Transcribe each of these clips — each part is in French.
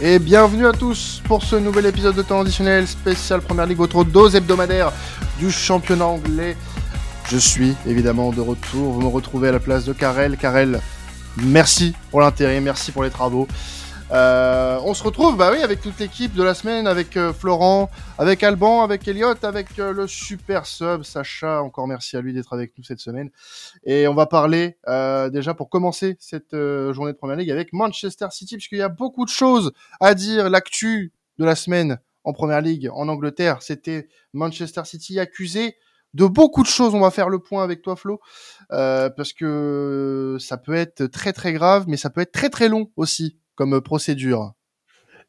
et bienvenue à tous pour ce nouvel épisode de temps additionnel spécial Première Ligue, votre dose hebdomadaire du championnat anglais. Je suis évidemment de retour, vous me retrouvez à la place de Karel. Karel, merci pour l'intérêt, merci pour les travaux. Euh, on se retrouve bah oui, avec toute l'équipe de la semaine, avec euh, Florent, avec Alban, avec Elliot, avec euh, le super sub Sacha. Encore merci à lui d'être avec nous cette semaine. Et on va parler déjà pour commencer cette journée de Première Ligue avec Manchester City, puisqu'il y a beaucoup de choses à dire. L'actu de la semaine en Première Ligue en Angleterre, c'était Manchester City accusé de beaucoup de choses. On va faire le point avec toi, Flo, parce que ça peut être très très grave, mais ça peut être très très long aussi comme procédure.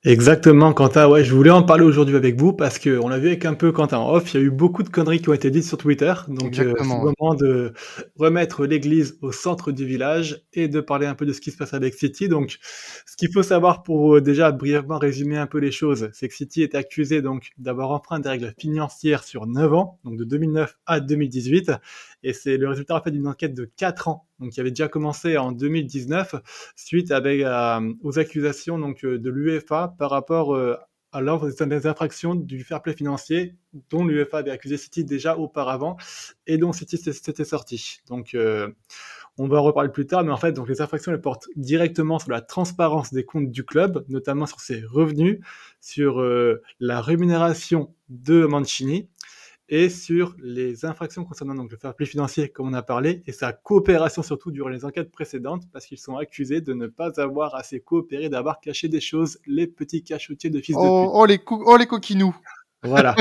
Exactement, Quentin. Ouais, je voulais en parler aujourd'hui avec vous parce que on l'a vu avec un peu Quentin en off. Il y a eu beaucoup de conneries qui ont été dites sur Twitter. Donc, euh, c'est le moment de remettre l'église au centre du village et de parler un peu de ce qui se passe avec City. Donc, ce qu'il faut savoir pour euh, déjà brièvement résumer un peu les choses, c'est que City est accusé donc d'avoir enfreint des règles financières sur 9 ans, donc de 2009 à 2018. Et c'est le résultat en fait d'une enquête de 4 ans donc qui avait déjà commencé en 2019 suite euh, aux accusations donc euh, de l'UEFA par rapport euh, à l'ordre des infractions du fair play financier dont l'UEFA avait accusé City déjà auparavant et dont City s'était sorti. Donc on va en reparler plus tard, mais en fait, donc les infractions elles portent directement sur la transparence des comptes du club, notamment sur ses revenus, sur la rémunération de Mancini, et sur les infractions concernant donc le fair play financier, comme on a parlé, et sa coopération surtout durant les enquêtes précédentes, parce qu'ils sont accusés de ne pas avoir assez coopéré, d'avoir caché des choses, les petits cachotiers de fils de oh, pute. Oh les, oh les coquinous voilà.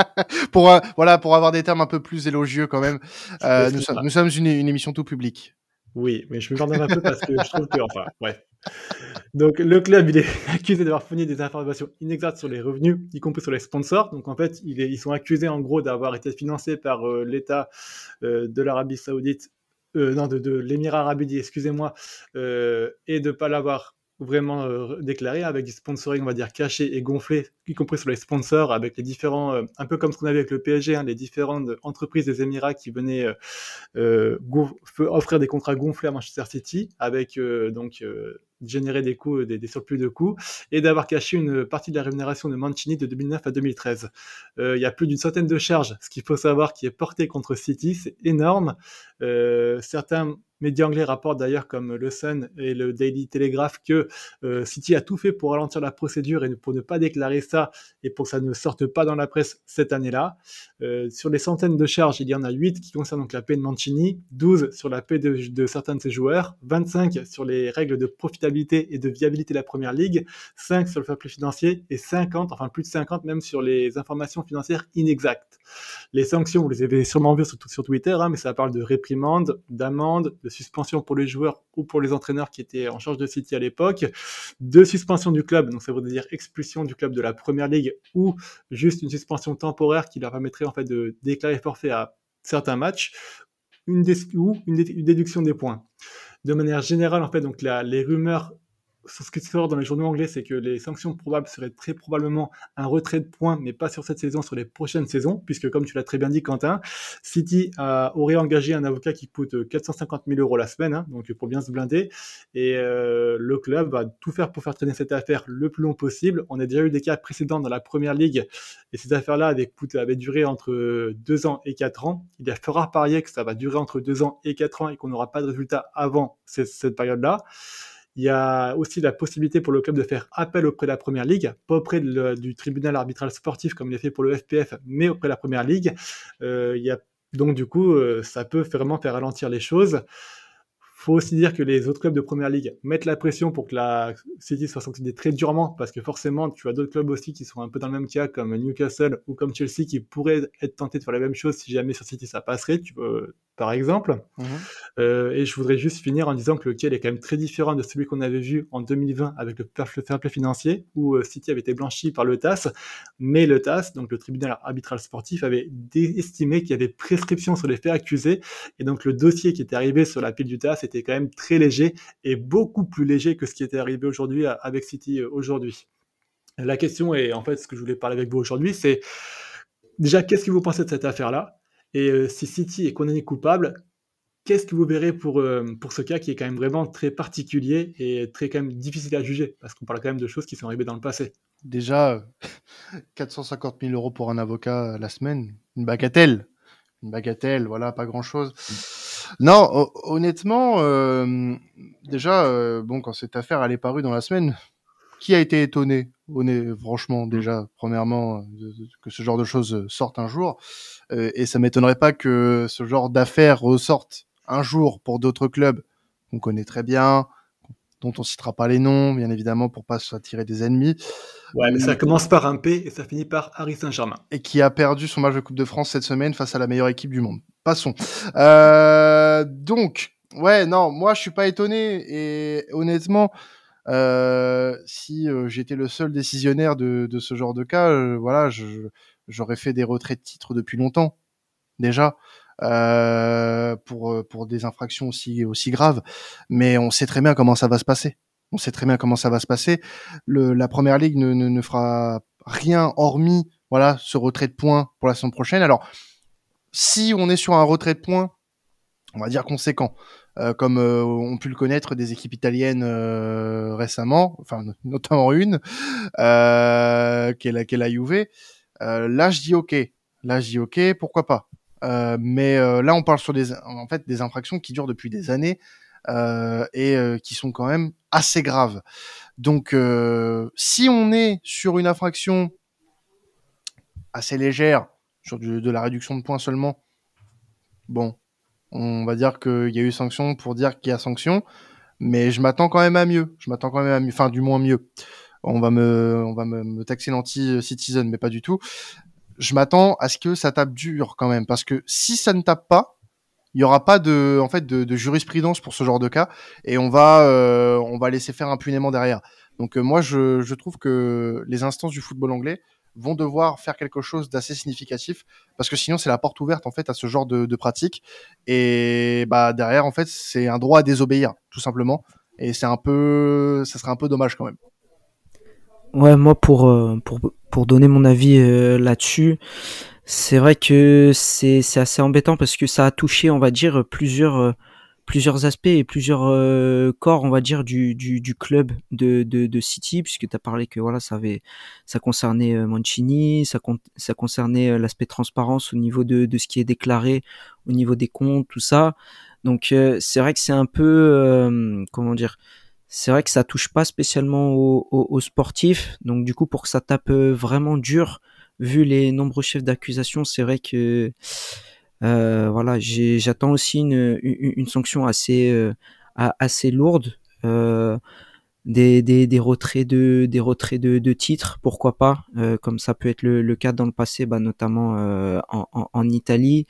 pour euh, voilà pour avoir des termes un peu plus élogieux quand même. Euh, nous, sommes, nous, sommes une, une émission tout public. Oui, mais je me pardonne un peu parce que je trouve que enfin bref. Donc le club, il est accusé d'avoir fourni des informations inexactes sur les revenus, y compris sur les sponsors. Donc en fait, ils sont accusés en gros d'avoir été financés par euh, l'État euh, de l'Arabie Saoudite, euh, non de, l'Émirat arabe excusez-moi, et de pas l'avoir vraiment euh, déclaré avec du sponsoring, on va dire, caché et gonflé, y compris sur les sponsors, avec les différents, euh, un peu comme ce qu'on avait avec le PSG, hein, les différentes entreprises des Émirats qui venaient euh, offrir des contrats gonflés à Manchester City, avec donc générer des surplus de coûts, et d'avoir caché une partie de la rémunération de Mancini de 2009 à 2013. il y a plus d'une centaine de charges, ce qu'il faut savoir, qui est porté contre City, c'est énorme. certains médias anglais rapportent d'ailleurs comme le Sun et le Daily Telegraph que euh, City a tout fait pour ralentir la procédure et pour ne pas déclarer ça et pour que ça ne sorte pas dans la presse cette année-là. Euh, sur les centaines de charges, il y en a 8 qui concernent donc la paix de Mancini, 12 sur la paix de, de, certains de ses joueurs, 25 sur les règles de profitabilité et de viabilité de la première ligue, 5 sur le fair financier et 50, enfin plus de 50 même sur les informations financières inexactes. Les sanctions, vous les avez sûrement vues sur, sur Twitter, hein, mais ça parle de réprimandes, d'amendes, de suspension pour les joueurs ou pour les entraîneurs qui étaient en charge de City à l'époque, de suspension du club, donc ça veut dire expulsion du club de la première ligue ou juste une suspension temporaire qui leur permettrait en fait de déclarer forfait à certains matchs, une ou une, déduction des points. De manière générale, en fait, donc les rumeurs ce qui sort dans les journaux anglais, c'est que les sanctions probables seraient très probablement un retrait de points, mais pas sur cette saison, sur les prochaines saisons, puisque comme tu l'as très bien dit, Quentin, City aurait engagé un avocat qui coûte 450 000 euros la semaine, hein, donc pour bien se blinder, et euh, le club va tout faire pour faire traîner cette affaire le plus long possible. On a déjà eu des cas précédents dans la première ligue, et ces affaires-là avaient, duré entre 2 ans et 4 ans. Il y a fort à parier que ça va durer entre 2 ans et 4 ans et qu'on n'aura pas de résultat avant cette période-là. Il y a aussi la possibilité pour le club de faire appel auprès de la Première Ligue, pas auprès du tribunal arbitral sportif comme il est fait pour le FPF, mais auprès de la Première Ligue. Euh, il donc du coup, euh, ça peut vraiment faire ralentir les choses faut aussi dire que les autres clubs de première ligue mettent la pression pour que la City soit sanctionnée très durement, parce que forcément, tu as d'autres clubs aussi qui sont un peu dans le même cas, comme Newcastle ou comme Chelsea, qui pourraient être tentés de faire la même chose si jamais sur City ça passerait, tu peux, par exemple. Mhm. Euh, et je voudrais juste finir en disant que le cas est quand même très différent de celui qu'on avait vu en 2020 avec le fair play financier, où euh, City avait été blanchi par le TAS, mais le TAS, donc le tribunal arbitral sportif, avait estimé qu'il y avait prescription sur les faits accusés, et donc le dossier qui était arrivé sur la pile du TAS était quand même très léger et beaucoup plus léger que ce qui était arrivé aujourd'hui avec City euh, aujourd'hui. La question est, en fait, ce que je voulais parler avec vous aujourd'hui, c'est déjà, qu'est-ce que vous pensez de cette affaire-là? Et euh, si City est condamné coupable, qu'est-ce que vous verrez pour, pour ce cas qui est quand même vraiment très particulier et très quand même difficile à juger? Parce qu'on parle quand même de choses qui sont arrivées dans le passé. Déjà, 450 000 euros pour un avocat la semaine, une bagatelle. Une bagatelle, voilà, pas grand-chose. Non, honnêtement, déjà, bon, quand cette affaire elle est parue dans la semaine, qui a été étonné franchement, déjà, premièrement, que ce genre de choses sortent un jour. et ça m'étonnerait pas que ce genre d'affaires ressortent un jour pour d'autres clubs qu'on connaît très bien, dont on citera pas les noms, bien évidemment, pour pas s'attirer des ennemis. Ouais, mais ça commence par un P et ça finit par Harry Saint-Germain. Et qui a perdu son match de Coupe de France cette semaine face à la meilleure équipe du monde. Passons. Euh, donc, ouais, non, moi je suis pas étonné et honnêtement, euh, si euh, j'étais le seul décisionnaire de, ce genre de cas, euh, voilà, j'aurais fait des retraits de titres depuis longtemps déjà. Euh, pour pour des infractions aussi aussi graves. Mais on sait très bien comment ça va se passer. On sait très bien comment ça va se passer. La première ligue ne, ne, ne fera rien hormis voilà ce retrait de points pour la saison prochaine. Alors si on est sur un retrait de points on va dire conséquent euh, comme euh, ont pu le connaître des équipes italiennes euh, récemment, enfin notamment une, euh, qui est la, qui est la Juve. là, je dis ok. Là, je dis ok, pourquoi pas. mais là, on parle sur des, en fait, des infractions qui durent depuis des années et qui sont quand même assez graves. Donc, si on est sur une infraction assez légère, sur du, de la réduction de points seulement, bon, on va dire qu'il y a eu sanction pour dire qu'il y a sanction, mais je m'attends quand même à mieux. Je m'attends quand même à mieux, enfin du moins mieux. On va me, on va me, taxer l'anti-citizen, mais pas du tout. Je m'attends à ce que ça tape dur quand même, parce que si ça ne tape pas, il y aura pas de, en fait, de, jurisprudence pour ce genre de cas, et on va, euh, on va laisser faire impunément derrière. Donc euh, moi, je, je trouve que les instances du football anglais vont devoir faire quelque chose d'assez significatif parce que sinon c'est la porte ouverte en fait à ce genre de, de pratique et bah derrière en fait c'est un droit à désobéir tout simplement et c'est un peu ça serait un peu dommage quand même. Ouais, moi pour euh, pour pour donner mon avis euh, là-dessus, c'est vrai que c'est assez embêtant parce que ça a touché on va dire plusieurs euh, plusieurs aspects et plusieurs euh, corps, on va dire, du, du, du club de, de, de, City, puisque tu as parlé que voilà, ça avait, ça concernait euh, Mancini, ça, ça concernait euh, l'aspect transparence au niveau de, de ce qui est déclaré, au niveau des comptes, tout ça. Donc c'est vrai que c'est un peu, comment dire, c'est vrai que ça touche pas spécialement aux, aux, sportifs. Donc du coup, pour que ça tape vraiment dur, vu les nombreux chefs d'accusation, c'est vrai que euh, voilà, j'attends aussi une, sanction assez euh, lourde. Euh, des, des, retraits de titres pourquoi pas comme ça peut être le, cas dans le passé bah, notamment en, Italie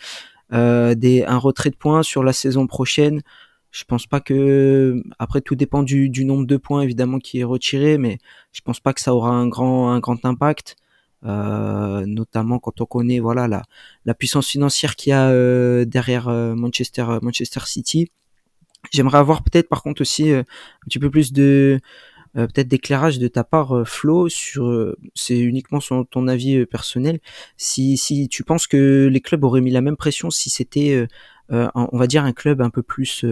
des un retrait de points sur la saison prochaine je pense pas que après tout dépend du, nombre de points évidemment qui est retiré mais je pense pas que ça aura un grand impact euh, notamment quand on connaît voilà la, la puissance financière qu'il y a euh, derrière euh, Manchester Manchester City. J'aimerais avoir peut-être par contre aussi un petit peu plus de peut-être d'éclairage de ta part Flo sur c'est uniquement sur ton avis personnel si si tu penses que les clubs auraient mis la même pression si c'était on va dire un club un peu plus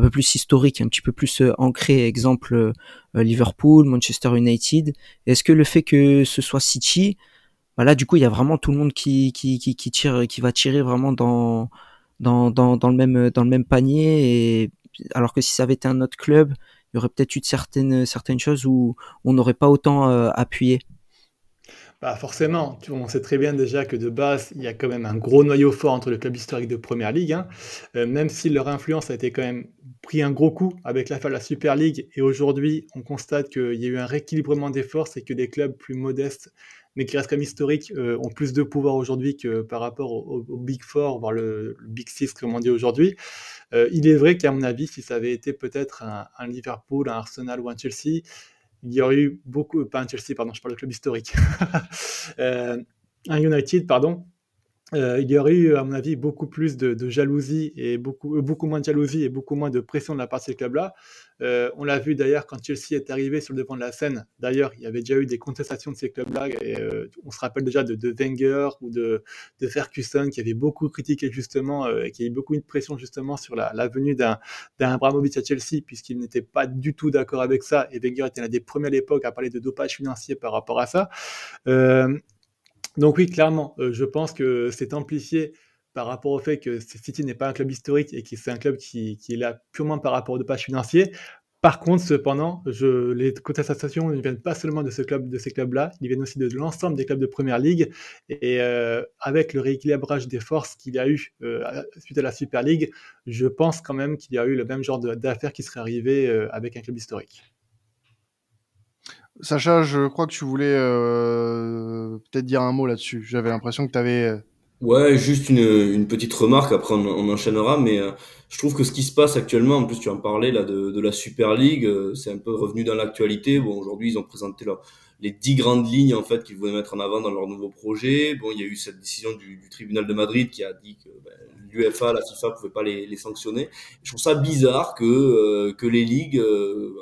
un peu plus historique, un petit peu plus euh, ancré, exemple euh, Liverpool, Manchester United. Est-ce que le fait que ce soit City, voilà, bah du coup, il y a vraiment tout le monde qui, tire, qui va tirer vraiment dans, le même, panier. Alors que si ça avait été un autre club, il y aurait peut-être eu certaines, certaines choses où on n'aurait pas autant euh, appuyé. Bah forcément, on sait très bien déjà que de base, il y a quand même un gros noyau fort entre le club historique de Première Ligue, hein. euh, même si leur influence a été quand même pris un gros coup avec l'affaire de la Super League, et aujourd'hui, on constate qu'il y a eu un rééquilibrement des forces et que des clubs plus modestes, mais qui restent comme historiques, euh, ont plus de pouvoir aujourd'hui que par rapport au, Big Four, voire le, Big Six, comme on dit aujourd'hui. Euh, il est vrai qu'à mon avis, si ça avait été peut-être un Liverpool, un Arsenal ou un Chelsea, il y aurait eu beaucoup, pas un Chelsea, pardon, je parle de club historique, euh, un United, pardon, euh, il y aurait eu, à mon avis, beaucoup plus de, jalousie et beaucoup, beaucoup moins de jalousie et beaucoup moins de pression de la part de ces clubs-là. Euh, on l'a vu d'ailleurs quand Chelsea est arrivé sur le devant de la scène. D'ailleurs, il y avait déjà eu des contestations de ces clubs-là. Et on se rappelle déjà de, de Wenger ou de, de, Ferguson qui avait beaucoup critiqué justement et qui a eu beaucoup de pression justement sur la, venue d'un Abramovich à Chelsea puisqu'il n'était pas du tout d'accord avec ça. Et Wenger était l'un des premiers à l'époque à parler de dopage financier par rapport à ça. Donc oui, clairement, euh, je pense que c'est amplifié par rapport au fait que City n'est pas un club historique et que c'est un club qui, est là purement par rapport au pages financier. Par contre, cependant, les contestations ne viennent pas seulement de, ce club, de ces clubs-là, ils viennent aussi de l'ensemble des clubs de Première Ligue. Et euh, avec le rééquilibrage des forces qu'il y a eu euh, suite à la Super League, je pense quand même qu'il y a eu le même genre d'affaires qui serait arrivé avec un club historique. Sacha, je crois que tu voulais euh, peut-être dire un mot là-dessus. J'avais l'impression que tu avais... Euh, ouais, juste une, une, petite remarque, après on, enchaînera, mais euh, je trouve que ce qui se passe actuellement, en plus tu en parlais là de, de la Super League, c'est un peu revenu dans l'actualité. Bon, aujourd'hui ils ont présenté leur, les dix grandes lignes en fait qu'ils voulaient mettre en avant dans leur nouveau projet. Bon, il y a eu cette décision du, du tribunal de Madrid qui a dit que ben, l'UFA, la FIFA pouvaient pas les, les, sanctionner. Je trouve ça bizarre que que les ligues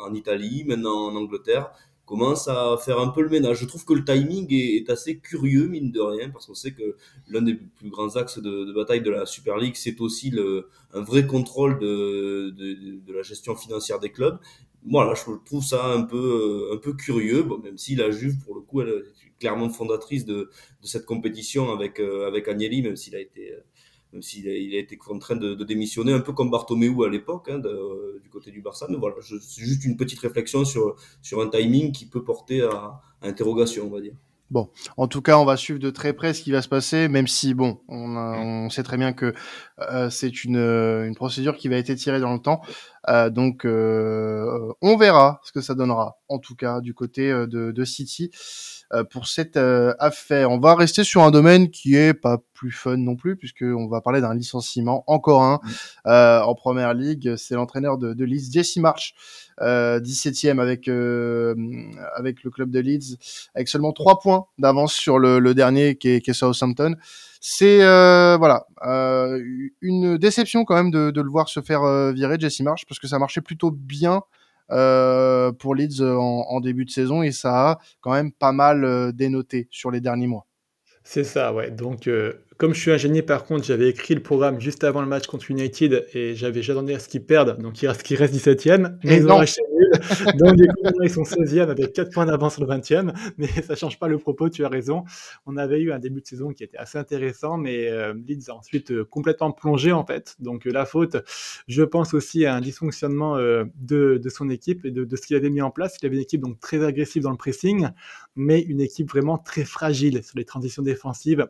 en Italie, maintenant en Angleterre, commence à faire un peu le ménage. Je trouve que le timing est, assez curieux, mine de rien, parce qu'on sait que l'un des plus grands axes de, bataille de la Super League, c'est aussi le, un vrai contrôle de, de, la gestion financière des clubs. Voilà, je trouve ça un peu, un peu curieux, bon, même si la Juve, pour le coup, elle est clairement fondatrice de, de cette compétition avec, euh, avec Agnelli, même s'il a été même s'il a, il a été contraint de, de, démissionner, un peu comme Bartomeu à l'époque, hein, du côté du Barça. Mais voilà, c'est juste une petite réflexion sur, sur un timing qui peut porter à, à, interrogation, on va dire. Bon, en tout cas, on va suivre de très près ce qui va se passer, même si, bon, on, on sait très bien que euh, c'est une, une procédure qui va être étirée dans le temps. Euh, donc, euh, on verra ce que ça donnera, en tout cas, du côté euh, de, de City. Euh, pour cette euh, affaire. On va rester sur un domaine qui est pas plus fun non plus, puisque on va parler d'un licenciement, encore un, mm. euh, en première ligue. C'est l'entraîneur de, de Leeds, Jesse March, euh, 17e avec avec le club de Leeds, avec seulement 3 points d'avance sur le, le, dernier qui est, qui est Southampton. C'est voilà une déception quand même de, de le voir se faire virer Jesse March parce que ça marchait plutôt bien euh, pour Leeds euh, en, en, début de saison et ça a quand même pas mal euh, dénoté sur les derniers mois. C'est ça, ouais. Donc, comme je suis ingénieur, par contre, j'avais écrit le programme juste avant le match contre United et j'avais j'attendais à ce qu'ils perdent, donc il reste, qu'ils restent 17e. Mais ils ont acheté Donc, du coup, ils sont 16e avec 4 points d'avance sur le 20e. Mais ça change pas le propos, tu as raison. On avait eu un début de saison qui était assez intéressant, mais euh, Leeds a ensuite euh, complètement plongé, en fait. Donc, la faute, je pense aussi à un dysfonctionnement de, de, son équipe et de, de ce qu'il avait mis en place. Il avait une équipe donc très agressive dans le pressing, mais une équipe vraiment très fragile sur les transitions des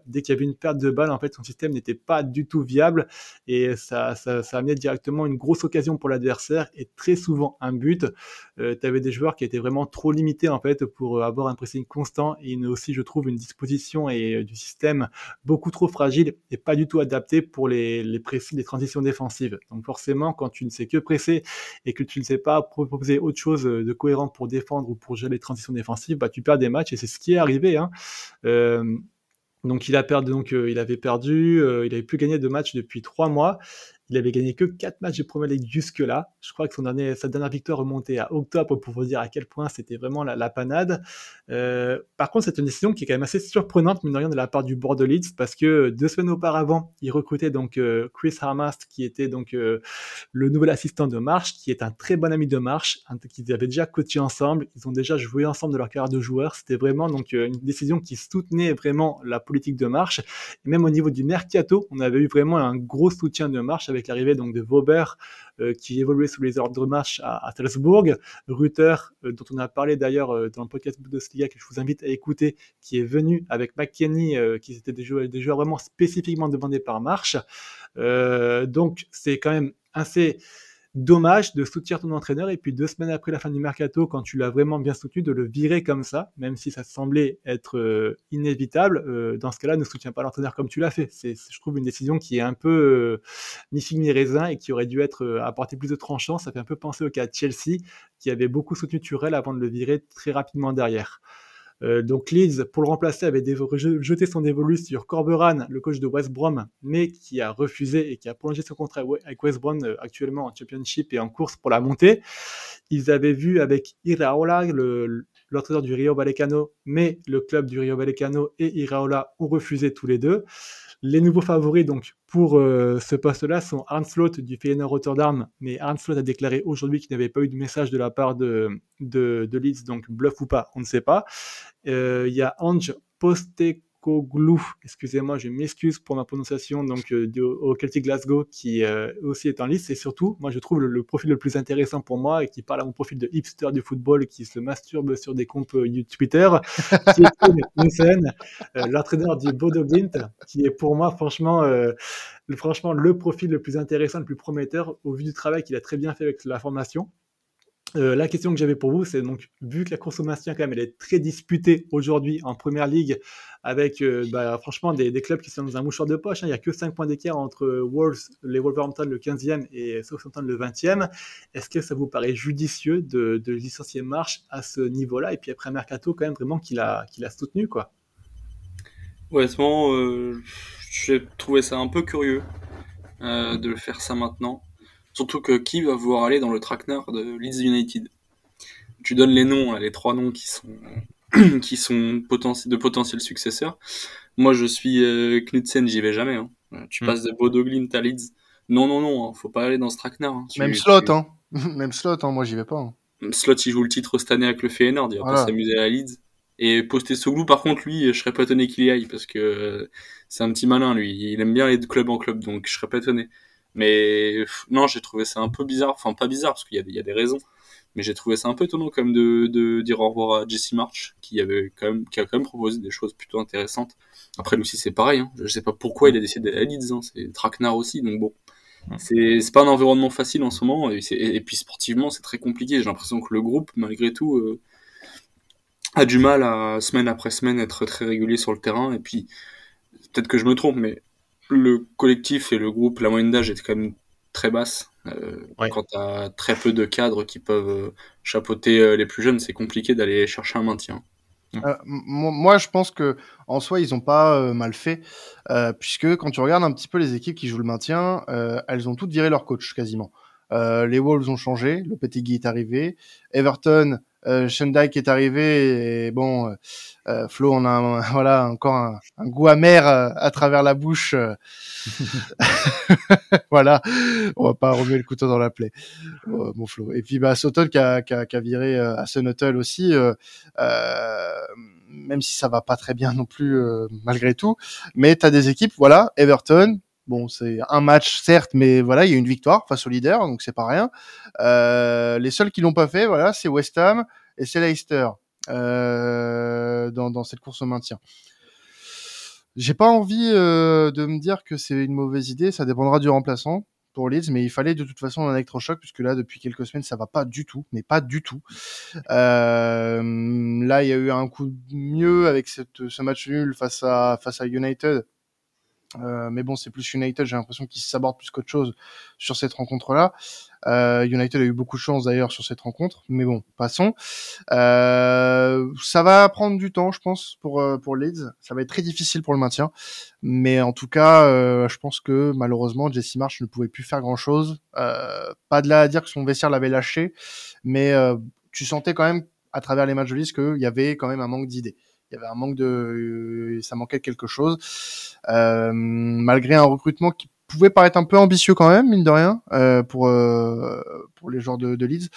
Dès qu'il y avait une perte de en fait, son système n'était pas du tout viable et ça, ça, amenait directement une grosse occasion pour l'adversaire et très souvent un but. Euh, tu avais des joueurs qui étaient vraiment trop limités en fait pour avoir un pressing constant et aussi, je trouve, une disposition et euh, du système beaucoup trop fragile et pas du tout adapté pour les, les, les transitions défensives. Donc forcément, quand tu ne sais que presser et que tu ne sais pas proposer autre chose de cohérent pour défendre ou pour gérer les transitions défensives, bah, tu perds des matchs et c'est ce qui est arrivé. Hein. Euh, donc il a perdu, donc euh, il avait perdu, euh, il avait plus gagné de match depuis trois mois. Il avait gagné que 4 matchs de Premier League jusque-là. Je crois que son dernier, sa dernière victoire remontait à octobre pour vous dire à quel point c'était vraiment la, panade. Euh, par contre, c'est une décision qui est quand même assez surprenante, mine de rien, de la part du board parce que deux semaines auparavant, il recrutait donc euh, Chris Harmast, qui était donc euh, le nouvel assistant de Marsh, qui est un très bon ami de Marsh, qu'ils avaient déjà coaché ensemble, ils ont déjà joué ensemble de leur carrière de joueur. C'était vraiment donc une décision qui soutenait vraiment la politique de Marsh. Et même au niveau du mercato, on avait eu vraiment un gros soutien de Marsh avec l'arrivée donc de Vauber euh, qui évoluait sous les ordres de marche à, Salzbourg, Ruther euh, dont on a parlé d'ailleurs euh, dans le podcast Bundesliga que je vous invite à écouter, qui est venu avec McKenny, qui étaient des joueurs, des joueurs vraiment spécifiquement demandés par Marche. donc c'est quand même assez dommage de soutenir ton entraîneur et puis deux semaines après la fin du mercato, quand tu l'as vraiment bien soutenu, de le virer comme ça, même si ça semblait être euh, inévitable. Euh, dans ce cas-là, ne soutiens pas l'entraîneur comme tu l'as fait. C'est, je trouve, une décision qui est un peu euh, ni figue ni raisin et qui aurait dû être apporté plus de tranchant. Ça fait un peu penser au cas de Chelsea, qui avait beaucoup soutenu Turel avant de le virer très rapidement derrière. Euh, donc Leeds, pour le remplacer, avait jeté son dévolu sur Corberan, le coach de West Brom, mais qui a refusé et qui a prolongé son contrat avec West Brom euh, actuellement en Championship et en course pour la montée. Ils avaient vu avec Iraola, l'entraîneur du Rio Vallecano, mais le club du Rio Vallecano et Iraola ont refusé tous les deux. Les nouveaux favoris donc pour euh, ce poste-là sont Arne Slot du Feyenoord Rotterdam, mais Arne Slot a déclaré aujourd'hui qu'il n'avait pas eu de message de la part de, de, Leeds, donc bluff ou pas, on ne sait pas. Euh, il y a Ange Poste Glou, excusez-moi, je m'excuse pour ma prononciation, donc euh, au Celtic Glasgow, qui euh, aussi est en liste. Et surtout, moi, je trouve le, profil le plus intéressant pour moi et qui parle à mon profil de hipster du football qui se masturbe sur des comptes euh, Twitter, qui est l'entraîneur du Bodo Glimt, qui est pour moi, franchement, franchement, le profil le plus intéressant, le plus prometteur au vu du travail qu'il a très bien fait avec la formation. Euh, la question que j'avais pour vous, c'est donc, vu que la course au maintien, quand même, elle est très disputée aujourd'hui en première ligue, avec euh, bah, franchement des, clubs qui sont dans un mouchoir de poche. Hein. Il n'y a que 5 points d'écart entre Wolves, les Wolverhampton le 15e et Southampton le 20e. Est-ce que ça vous paraît judicieux de, licencier Marche à ce niveau-là? Et puis après Mercato, quand même, vraiment qu'il a, qu'il soutenu, quoi. Honnêtement, euh, j'ai trouvé ça un peu curieux de faire ça maintenant. Surtout que qui va vouloir aller dans le traquenard de Leeds United? Tu donnes les noms, les trois noms qui sont qui sont de potentiels successeurs. Moi, je suis euh, Knudsen, j'y vais jamais. Hein. Tu hmm. passes de Bodo Glimt à Leeds. Non, non, non, hein, faut pas aller dans ce traquenard. Hein. Même slot, hein. Même slot, hein, moi j'y vais pas. Hein. Slot, il joue le titre cette année avec le Feyenoord, il va pas s'amuser à Leeds. Et poster Soglou, par contre, lui, je serais pas étonné qu'il y aille parce que euh, c'est un petit malin, lui. Il aime bien les clubs en club, donc je serais pas étonné. Mais non, j'ai trouvé ça un peu bizarre. Enfin, pas bizarre, parce qu'il y, y, a des raisons. Mais j'ai trouvé ça un peu étonnant quand même de, de dire au revoir à Jesse March, qui, avait quand même, qui a quand même proposé des choses plutôt intéressantes. Après, lui aussi, c'est pareil. Hein. Je sais pas pourquoi il a décidé d'aller à Leeds. Hein. C'est Traquenard aussi, donc bon. C'est pas un environnement facile en ce moment. Et, et puis sportivement, c'est très compliqué. J'ai l'impression que le groupe, malgré tout, euh, a du mal à, semaine après semaine, être très régulier sur le terrain. Et puis, peut-être que je me trompe, mais le collectif et le groupe, la moyenne d'âge est quand même très basse. Euh, quand tu as très peu de cadres qui peuvent euh, chapeauter euh, les plus jeunes, c'est compliqué d'aller chercher un maintien. moi, je pense que en soi, ils ont pas mal fait, puisque quand tu regardes un petit peu les équipes qui jouent le maintien, elles ont toutes viré leur coach quasiment. les Wolves ont changé, le Petit Guy est arrivé, Everton euh, qui est arrivé et bon, euh, euh, Flo, on a voilà encore un, goût amer euh, à travers la bouche. voilà, on va pas remuer le couteau dans la plaie, mon Flo. Et puis bah Soton qui a, qui a, qui a viré à Sunhotel aussi, même si ça va pas très bien non plus malgré tout. Mais tu as des équipes, voilà, Everton, Bon, c'est un match certes, mais voilà, il y a une victoire face au leader, donc c'est pas rien. Euh, les seuls qui l'ont pas fait, voilà, c'est West Ham et c'est Leicester euh, dans, dans, cette course au maintien. J'ai pas envie euh, de me dire que c'est une mauvaise idée, ça dépendra du remplaçant pour Leeds, mais il fallait de toute façon un électrochoc puisque là depuis quelques semaines ça va pas du tout, mais pas du tout. Euh, là il y a eu un coup mieux avec ce match nul face à face à United euh, mais bon, c'est plus United, j'ai l'impression qu'ils s'abordent plus qu'autre chose sur cette rencontre-là. Euh, United a eu beaucoup de chance d'ailleurs sur cette rencontre, mais bon, passons. Euh, ça va prendre du temps, je pense, pour euh, pour Leeds. Ça va être très difficile pour le maintien, mais en tout cas, euh, je pense que malheureusement Jesse Marsh ne pouvait plus faire grand-chose. pas de là à dire que son vestiaire l'avait lâché, mais tu sentais quand même à travers les matchs de Leeds qu'il y avait quand même un manque d'idées il y avait un manque de, ça manquait quelque chose. Euh, malgré un recrutement qui pouvait paraître un peu ambitieux quand même, mine de rien, euh, pour euh, pour les joueurs de, de Leeds,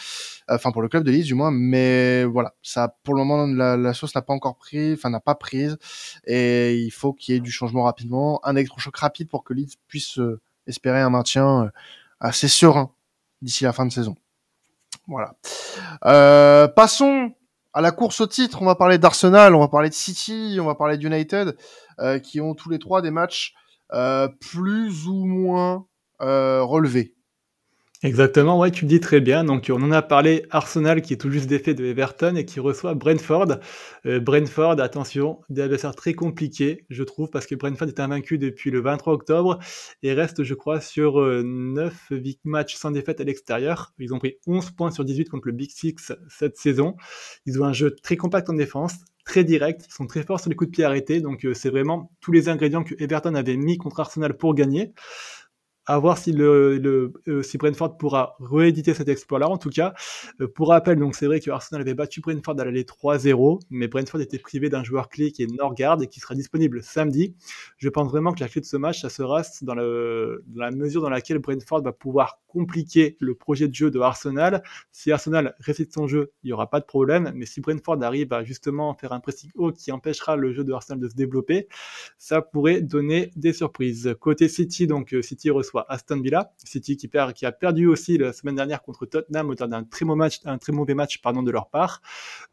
enfin pour le club de Leeds du moins. Mais voilà, ça pour le moment la, la sauce n'a pas encore pris, enfin n'a pas prise, et il faut qu'il y ait du changement rapidement, un électrochoc rapide pour que Leeds puisse euh, espérer un maintien euh, assez serein d'ici la fin de saison. Voilà. Euh, passons à la course au titre, on va parler d'Arsenal, on va parler de City, on va parler d'United, euh, qui ont tous les trois des matchs euh, plus ou moins euh, relevés. Exactement, ouais, tu le dis très bien. Donc, on en a parlé, Arsenal qui est tout juste défait de Everton et qui reçoit Brentford. Euh, Brentford, attention, des adversaires très compliqués, je trouve, parce que Brentford est invaincu depuis le 23 octobre et reste, je crois, sur 9 euh, matchs sans défaite à l'extérieur. Ils ont pris 11 points sur 18 contre le Big Six cette saison. Ils ont un jeu très compact en défense, très directs, ils sont très forts sur les coups de pied arrêtés, donc c'est vraiment tous les ingrédients que Everton avait mis contre Arsenal pour gagner à voir si le, euh, si Brentford pourra rééditer cet exploit-là. En tout cas, euh, pour rappel, donc c'est vrai que Arsenal avait battu Brentford à l'aller 3-0, mais Brentford était privé d'un joueur clé qui est Norgard et qui sera disponible samedi. Je pense vraiment que la clé de ce match, ça sera dans, dans la mesure dans laquelle Brentford va pouvoir compliquer le projet de jeu de Arsenal. Si Arsenal récite son jeu, il n'y aura pas de problème, mais si Brentford arrive à justement faire un pressing haut qui empêchera le jeu de Arsenal de se développer, ça pourrait donner des surprises. Côté City, donc euh, City reçoit Aston Villa, City qui, a perdu aussi la semaine dernière contre Tottenham au d'un très mauvais match, pardon, de leur part.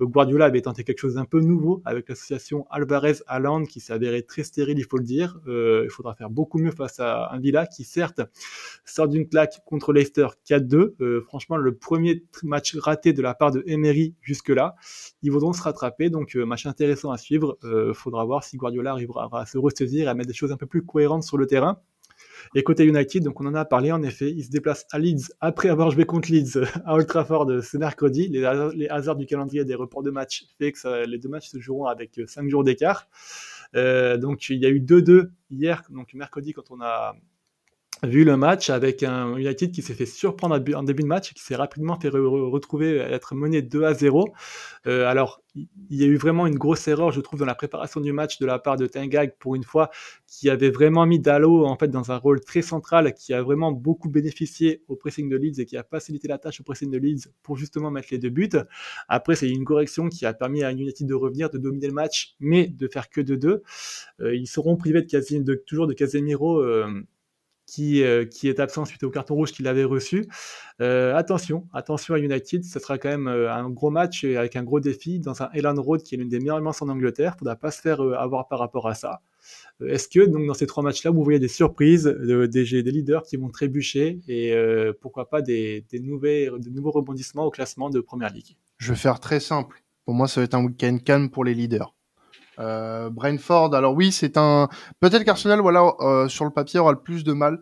Guardiola avait tenté quelque chose d'un peu nouveau avec l'association Alvarez-Haaland qui s'est avéré très stérile, il faut le dire. Euh, il faudra faire beaucoup mieux face à un Villa qui certes sort d'une claque contre Leicester 4-2. Euh, franchement, le premier match raté de la part de Emery jusque-là. Ils vont donc se rattraper, donc euh, match intéressant à suivre. Euh, faudra voir si Guardiola arrivera à se ressaisir et à mettre des choses un peu plus cohérentes sur le terrain. Et côté United, donc on en a parlé en effet, il se déplace à Leeds après avoir joué contre Leeds à Old Trafford ce mercredi. Les, hasards du calendrier des reports de match fait que les deux matchs se joueront avec 5 jours d'écart. donc il y a eu 2-2 hier, donc mercredi quand on a vu le match avec un United qui s'est fait surprendre en début de match, qui s'est rapidement fait retrouver être mené 2 à 0. Euh, alors, il y a eu vraiment une grosse erreur, je trouve, dans la préparation du match de la part de Tengag pour une fois, qui avait vraiment mis Dallo en fait dans un rôle très central, qui a vraiment beaucoup bénéficié au pressing de Leeds et qui a facilité la tâche au pressing de Leeds pour justement mettre les deux buts. Après, c'est une correction qui a permis à United de revenir, de dominer le match, mais de faire que de deux. Euh, ils seront privés de, de toujours de Casemiro. Euh, qui, euh, qui est absent suite au carton rouge qu'il avait reçu. Euh, attention, attention à United, ce sera quand même euh, un gros match avec un gros défi dans un Elan Road qui est l'une des meilleures manches en Angleterre. Il ne faudra pas se faire avoir par rapport à ça. Est-ce que donc dans ces trois matchs-là, vous voyez des surprises, des, leaders qui vont trébucher et pourquoi pas des nouveaux rebondissements au classement de Première Ligue? Je vais faire très simple. Pour moi, ça va être un week-end calme pour les leaders. Euh, Brentford, alors oui, c'est un. Peut-être qu'Arsenal, voilà, euh, sur le papier, aura le plus de mal.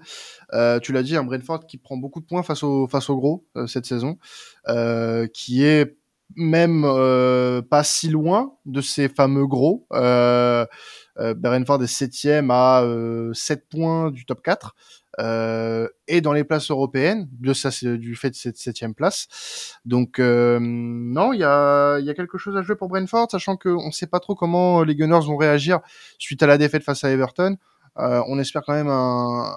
Euh, tu l'as dit, un Brentford qui prend beaucoup de points face au face au gros euh, cette saison, euh, qui est même pas si loin de ces fameux gros. Brentford est septième à 7 points du top 4 euh, et dans les places européennes, de ça c'est du fait de cette septième place. Donc euh, non, il y a, y a quelque chose à jouer pour Brentford, sachant qu'on ne sait pas trop comment les Gunners vont réagir suite à la défaite face à Everton. Euh, on espère quand même un,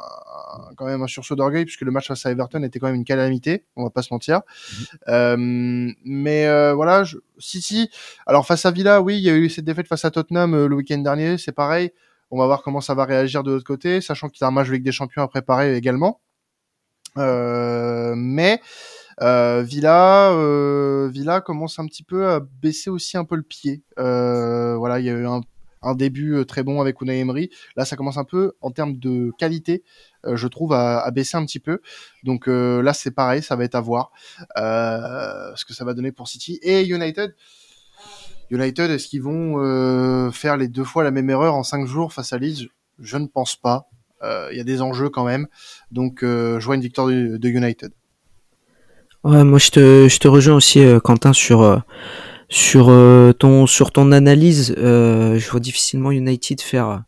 quand même un sursaut d'orgueil puisque le match face à Everton était quand même une calamité, on va pas se mentir. Mhm. Euh, mais euh, voilà, je, City. Alors face à Villa, oui, il y a eu cette défaite face à Tottenham euh, le week-end dernier, c'est pareil. On va voir comment ça va réagir de l'autre côté, sachant qu'il y a un match avec des champions à préparer également. Euh, mais euh, Villa, euh, Villa commence un petit peu à baisser aussi un peu le pied. voilà, il y a eu un, début très bon avec Unai Emery. Là, ça commence un peu en termes de qualité, je trouve, à, baisser un petit peu. Donc là, c'est pareil, ça va être à voir ce que ça va donner pour City et United. United, est-ce qu'ils vont euh, faire les deux fois la même erreur en cinq jours face à Leeds? Je ne pense pas. Euh, il y a des enjeux quand même. Donc, euh, je vois une victoire de, United. Ouais, moi je te rejoins aussi, Quentin, sur, sur, ton, sur ton analyse. je vois difficilement United faire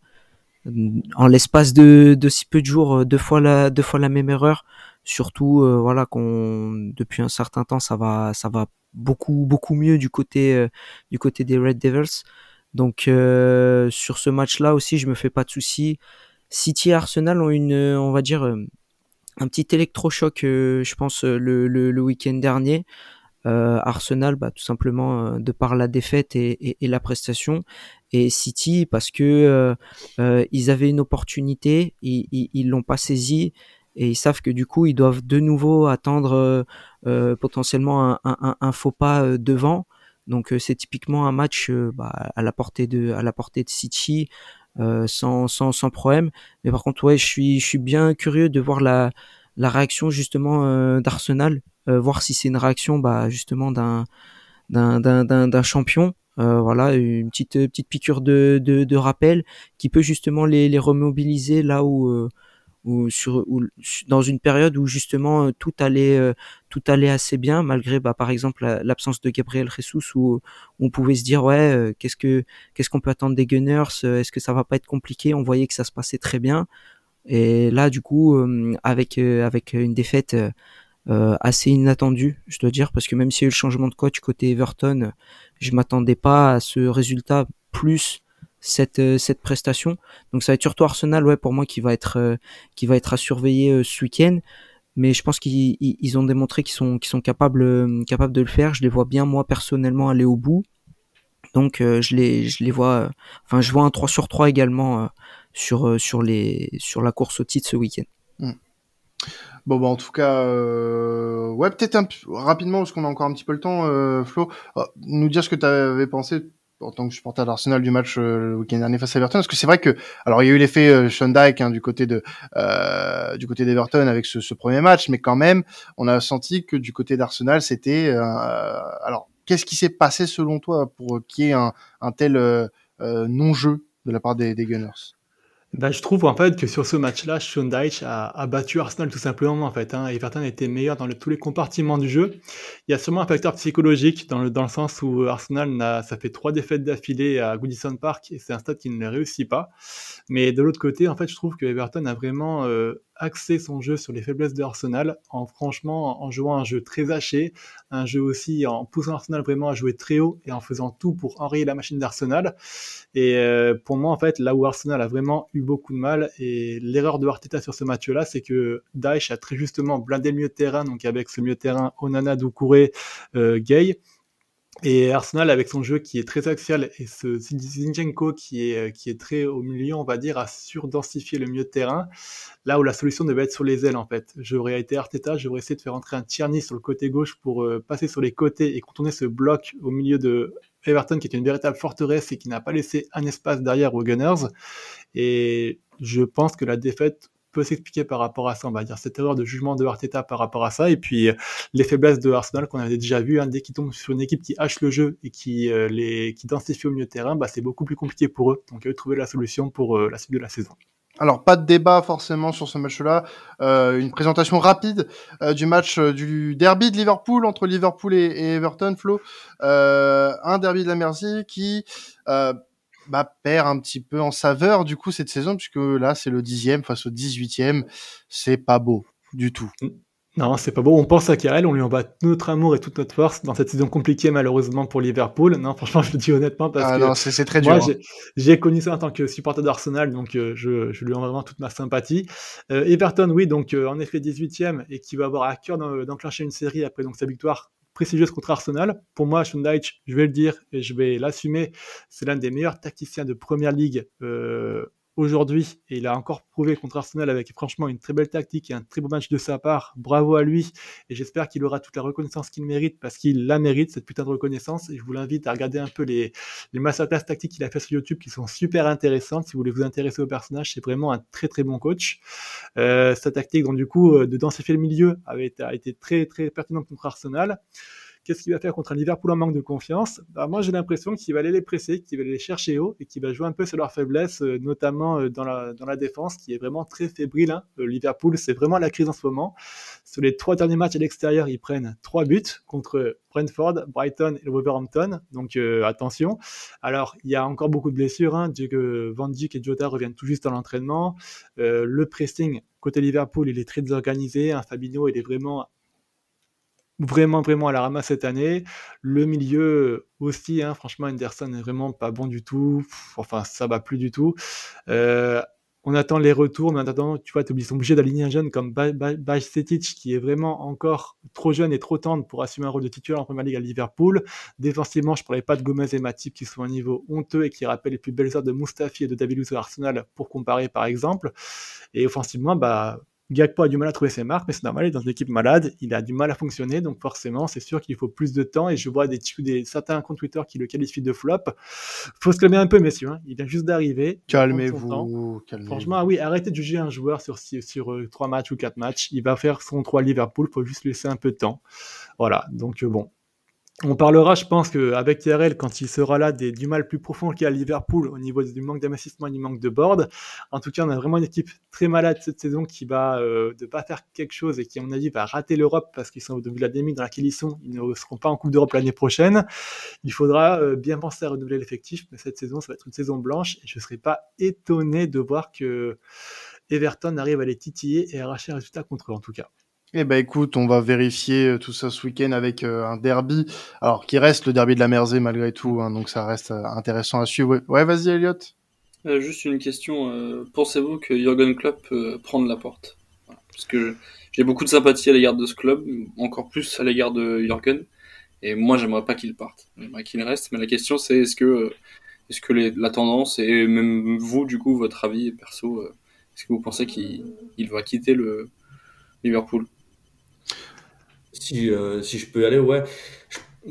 en l'espace de, de si peu de jours deux fois la, deux fois la même erreur. Surtout, voilà, qu'on depuis un certain temps, ça va, ça va beaucoup beaucoup mieux du côté euh, du côté des Red Devils. Donc euh, sur ce match-là aussi, je me fais pas de soucis. City et Arsenal ont une, on va dire, euh, un petit électrochoc, je pense, le, le, week-end dernier. Arsenal, bah, tout simplement de par la défaite et, et, la prestation, et City parce que ils avaient une opportunité, ils, l'ont pas saisie et ils savent que du coup ils doivent de nouveau attendre euh, euh potentiellement un, un, un, faux pas euh, devant. Donc euh, c'est typiquement un match bah, à la portée de à la portée de City sans, sans, sans problème. Mais par contre ouais je suis je suis bien curieux de voir la la réaction justement d'Arsenal, voir si c'est une réaction bah, justement d'un champion. Euh, voilà une petite petite piqûre de, rappel qui peut justement les, remobiliser là où dans une période où justement euh, tout allait euh, tout allait assez bien malgré bah, par exemple l'absence de Gabriel Jesus où, on pouvait se dire ouais euh, qu'est-ce que qu'est-ce qu'on peut attendre des Gunners est-ce que ça va pas être compliqué? On voyait que ça se passait très bien et là du coup avec avec une défaite assez inattendue je dois dire parce que même s'il y a eu le changement de coach côté Everton je m'attendais pas à ce résultat plus cette euh, cette prestation. Donc ça va être surtout Arsenal ouais pour moi qui va être euh, qui va être à surveiller euh, ce week-end. Mais je pense qu'ils ils ont démontré qu'ils sont qu'ils sont capables capables de le faire. Je les vois bien moi personnellement aller au bout. Donc je les je les vois enfin je vois un 3 sur 3 également sur sur les sur la course au titre ce week-end. Hmm. Bon, bah, en tout cas, ouais, peut-être un rapidement, parce qu'on a encore un petit peu le temps, Flo, nous dire ce que tu avais pensé en tant que supporter d'Arsenal du match euh, le week-end dernier face à Everton parce que c'est vrai que alors il y a eu l'effet euh, Dyke hein, du côté de euh, du côté d'Everton avec ce, premier match mais quand même on a senti que du côté d'Arsenal c'était euh, alors qu'est-ce qui s'est passé selon toi pour qu'il y ait un, un tel euh, non-jeu de la part des, des Gunners? Bah, je trouve en fait que sur ce match-là, Sean Dyche a, battu Arsenal tout simplement en fait. Hein. Everton était meilleur dans tous les compartiments du jeu. Il y a sûrement un facteur psychologique dans le, dans le sens où Arsenal ça fait trois défaites d'affilée à Goodison Park et c'est un stade qui ne réussit pas. Mais de l'autre côté, en fait, je trouve que Everton a vraiment euh, axé son jeu sur les faiblesses de Arsenal en franchement en jouant un jeu très haché, un jeu aussi en poussant Arsenal vraiment à jouer très haut et en faisant tout pour enrayer la machine d'Arsenal. Et euh, pour moi, en fait, là où Arsenal a vraiment eu beaucoup de mal et l'erreur de Arteta sur ce match-là, c'est que Daesh a très justement blindé le milieu de terrain, donc avec ce milieu de terrain Onana, Doucouré, euh, Gay et Arsenal, avec son jeu qui est très axial et ce Zinchenko qui est, qui est très au milieu, on va dire, a surdensifié le milieu de terrain. Là où la solution devait être sur les ailes, en fait. J'aurais été Arteta, j'aurais essayé de faire entrer un Tierney sur le côté gauche pour euh, passer sur les côtés et contourner ce bloc au milieu de Everton, qui est une véritable forteresse et qui n'a pas laissé un espace derrière aux Gunners. Et je pense que la défaite peut s'expliquer par rapport à ça, on va dire cette erreur de jugement de Arteta par rapport à ça, et puis euh, les faiblesses de Arsenal qu'on avait déjà vu, hein, dès qu'ils tombent sur une équipe qui hache le jeu et qui euh, les qui densifie au milieu de terrain, bah, c'est beaucoup plus compliqué pour eux. Donc, ont trouvé la solution pour euh, la suite de la saison. Alors pas de débat forcément sur ce match-là. une présentation rapide du match du derby de Liverpool entre Liverpool et, Everton, Flo. un derby de la Mersey qui bah, perd un petit peu en saveur du coup cette saison puisque là c'est le dixième face au dix-huitième, c'est pas beau du tout. Non, c'est pas beau. On pense à Karel, on lui envoie tout notre amour et toute notre force dans cette saison compliquée malheureusement pour Liverpool. Non, franchement, je le dis honnêtement parce ah, que c'est très dur. Moi, hein. j'ai connu ça en tant que supporter d'Arsenal, donc euh, je, je, lui envoie vraiment toute ma sympathie. Euh, Everton, oui, donc euh, en effet 18e et qui va avoir à cœur d'enclencher une série après donc sa victoire prestigieuse contre Arsenal. Pour moi, Sean je vais le dire et je vais l'assumer, c'est l'un des meilleurs tacticiens de Première Ligue aujourd'hui. Et il a encore prouvé contre Arsenal avec franchement une très belle tactique et un très beau match de sa part. Bravo à lui. Et j'espère qu'il aura toute la reconnaissance qu'il mérite parce qu'il la mérite, cette putain de reconnaissance. Et je vous l'invite à regarder un peu les, les masterclass tactiques qu'il a fait sur YouTube qui sont super intéressantes. Si vous voulez vous intéresser au personnage, c'est vraiment un très très bon coach. Euh, sa tactique, donc du coup, euh, de densifier le milieu avait a été très très pertinente contre Arsenal. Qu'est-ce qu'il va faire contre un Liverpool en manque de confiance? Bah, Moi, j'ai l'impression qu'il va aller les presser, qu'il va aller les chercher haut et qu'il va jouer un peu sur leur faiblesse, euh, notamment euh, dans la, dans la défense, qui est vraiment très fébrile. Hein. Liverpool, c'est vraiment la crise en ce moment. Sur les trois derniers matchs à l'extérieur, ils prennent trois buts contre Brentford, Brighton et Wolverhampton. Donc euh, attention. Alors, il y a encore beaucoup de blessures. Hein. Van Dijk et Jota reviennent tout juste à l'entraînement. le pressing côté Liverpool, il est très désorganisé. Hein. Fabinho, il est vraiment vraiment, vraiment à la ramasse cette année. Le milieu aussi, hein, franchement, Anderson n'est vraiment pas bon du tout. Enfin, ça va plus du tout. Euh, on attend les retours, mais en attendant, tu vois, ils sont obligés d'aligner un jeune comme Bajcetic, qui est vraiment encore trop jeune et trop tendre pour assumer un rôle de titulaire en Première Ligue à Liverpool. Défensivement, je ne parlais pas de Gomez et Matip, qui sont à un niveau honteux et qui rappellent les plus belles heures de Mustafi et de David Luiz Arsenal, pour comparer par exemple. Et offensivement, bah, Gakpo a du mal à trouver ses marques, mais c'est normal, il est dans une équipe malade, il a du mal à fonctionner, donc forcément, c'est sûr qu'il faut plus de temps, et je vois des, des certains comptes Twitter qui le qualifient de flop. Faut se calmer un peu, messieurs, hein. il vient juste d'arriver. Calmez-vous, Franchement, oui, arrêtez de juger un joueur sur, sur, euh, 3 matchs ou 4 matchs, il va faire son 3 Liverpool, faut juste laisser un peu de temps. Voilà, donc euh, bon, on parlera, je pense, qu'avec TRL, quand il sera là, des, du mal plus profond qu'il y a à Liverpool au niveau du manque d'investissement du manque de board. En tout cas, on a vraiment une équipe très malade cette saison qui va euh, de pas faire quelque chose et qui, à mon avis, va rater l'Europe parce qu'ils sont au début de la demi dans laquelle ils sont. Ils ne seront pas en Coupe d'Europe l'année prochaine. Il faudra euh, bien penser à renouveler l'effectif, mais cette saison, ça va être une saison blanche et je ne serais pas étonné de voir que Everton arrive à les titiller et arracher un résultat contre eux, en tout cas. Eh ben écoute, on va vérifier euh, tout ça ce week-end avec euh, un derby, alors qui reste le derby de la Mersey malgré tout, hein, donc ça reste euh, intéressant à suivre. Ouais, vas-y Elliot. juste une question, pensez-vous que Jürgen Klopp peut prendre la porte? Parce que j'ai beaucoup de sympathie à l'égard de ce club, encore plus à l'égard de Jürgen, et moi j'aimerais pas qu'il parte, j'aimerais qu'il reste, mais la question c'est est-ce que, est-ce que la tendance, et même vous du coup, votre avis perso, est-ce que vous pensez qu'il va quitter le Liverpool? Si, euh, si je peux y aller, ouais.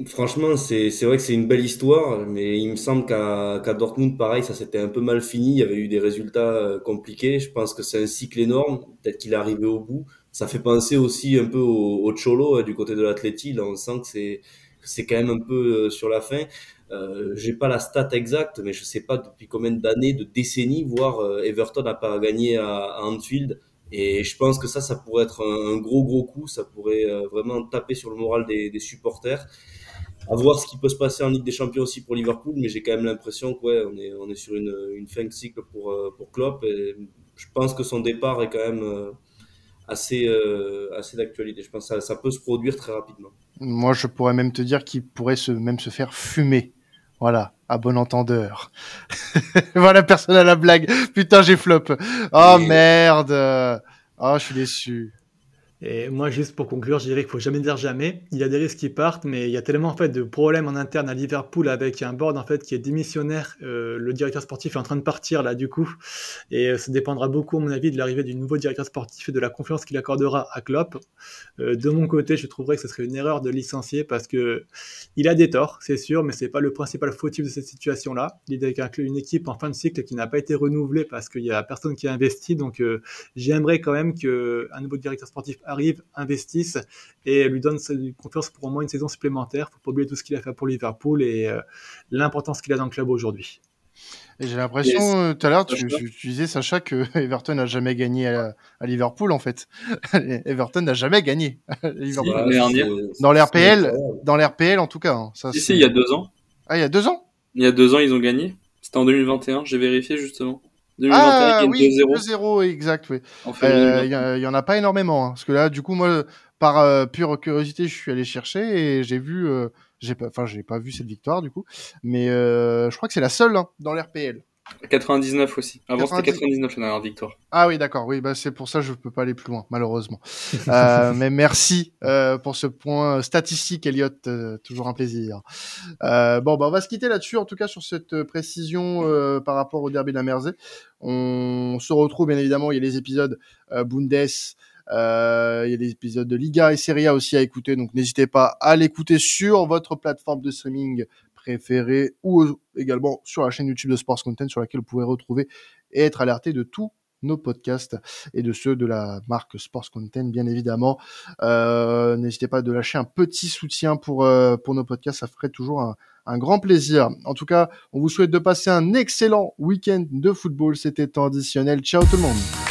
Franchement, c'est c'est vrai que c'est une belle histoire, mais il me semble qu'à qu'à Dortmund, pareil, ça s'était un peu mal fini. Il y avait eu des résultats euh, compliqués. Je pense que c'est un cycle énorme. Peut-être qu'il est arrivé au bout. Ça fait penser aussi un peu au, Cholo hein, du côté de l'Atleti. Là, on sent que c'est c'est quand même un peu euh, sur la fin. Euh, j'ai pas la stat exacte, mais je sais pas depuis combien d'années, de décennies, voire Everton n'a pas gagné à, à Anfield. Et je pense que ça, ça pourrait être un, gros, gros coup. Ça pourrait euh, vraiment taper sur le moral des, supporters. À voir ce qui peut se passer en Ligue des Champions aussi pour Liverpool, mais j'ai quand même l'impression qu'on est, on est sur une, une fin de cycle pour, euh, pour Klopp. Et je pense que son départ est quand même euh, assez, assez d'actualité. Je pense que ça, ça, peut se produire très rapidement. Moi, je pourrais même te dire qu'il pourrait se, même se faire fumer. Voilà, à bon entendeur. voilà, personne à la blague. Putain, j'ai flop. Oh merde. Oh, je suis déçu. Et moi, juste pour conclure, je dirais qu'il faut jamais dire jamais. Il y a des risques qui partent, mais il y a tellement en fait de problèmes en interne à Liverpool avec un board en fait qui est démissionnaire. Euh, le directeur sportif est en train de partir là du coup, et euh, ça dépendra beaucoup à mon avis de l'arrivée du nouveau directeur sportif et de la confiance qu'il accordera à Klopp. Euh, de mon côté, je trouverais que ce serait une erreur de licencier parce que il a des torts, c'est sûr, mais c'est pas le principal fautif de cette situation-là. Avec une équipe en fin de cycle qui n'a pas été renouvelée parce qu'il y a personne qui a investi. Donc, j'aimerais quand même que un nouveau directeur sportif arrive, investisse et lui donne confiance pour au moins une saison supplémentaire. Faut pas oublier tout ce qu'il a fait pour Liverpool et euh, l'importance qu'il a dans le club aujourd'hui. J'ai l'impression, euh, tout à l'heure, tu, disais, Sacha, que Everton n'a jamais gagné à, Liverpool, en fait. Everton n'a jamais gagné à Liverpool. dans l'RPL, dans l'RPL, en tout cas. Hein. Ça, il y a deux ans. Ah, il y a deux ans? Il y a deux ans, ils ont gagné. C'était en 2021, j'ai vérifié, justement. 2021, ah, oui, 2-0. exact, oui. Il euh, y, en a pas énormément, hein, parce que là, du coup, moi, par euh, pure curiosité, je suis allé chercher et j'ai vu, euh, j'ai pas, enfin, j'ai pas vu cette victoire du coup, mais je crois que c'est la seule hein, dans l'RPL. 99 aussi. Avant c'était 99 la dernière victoire. Ah oui, d'accord. Oui, bah c'est pour ça que je peux pas aller plus loin, malheureusement. euh, mais merci euh, pour ce point statistique, Elliot. Euh, toujours un plaisir. Euh, bon, bah on va se quitter là-dessus, en tout cas sur cette précision euh, par rapport au derby de la Mersey. On se retrouve bien évidemment. Il y a les épisodes Bundes. Euh, il y a des épisodes de Liga et Serie A aussi à écouter, donc n'hésitez pas à l'écouter sur votre plateforme de streaming préféré ou également sur la chaîne YouTube de Sports Content sur laquelle vous pouvez retrouver et être alerté de tous nos podcasts et de ceux de la marque Sports Content bien évidemment. Euh, N'hésitez pas de lâcher un petit soutien pour, euh, pour nos podcasts, ça ferait toujours un, un, grand plaisir. En tout cas, on vous souhaite de passer un excellent week-end de football, c'était traditionnel. Ciao tout le monde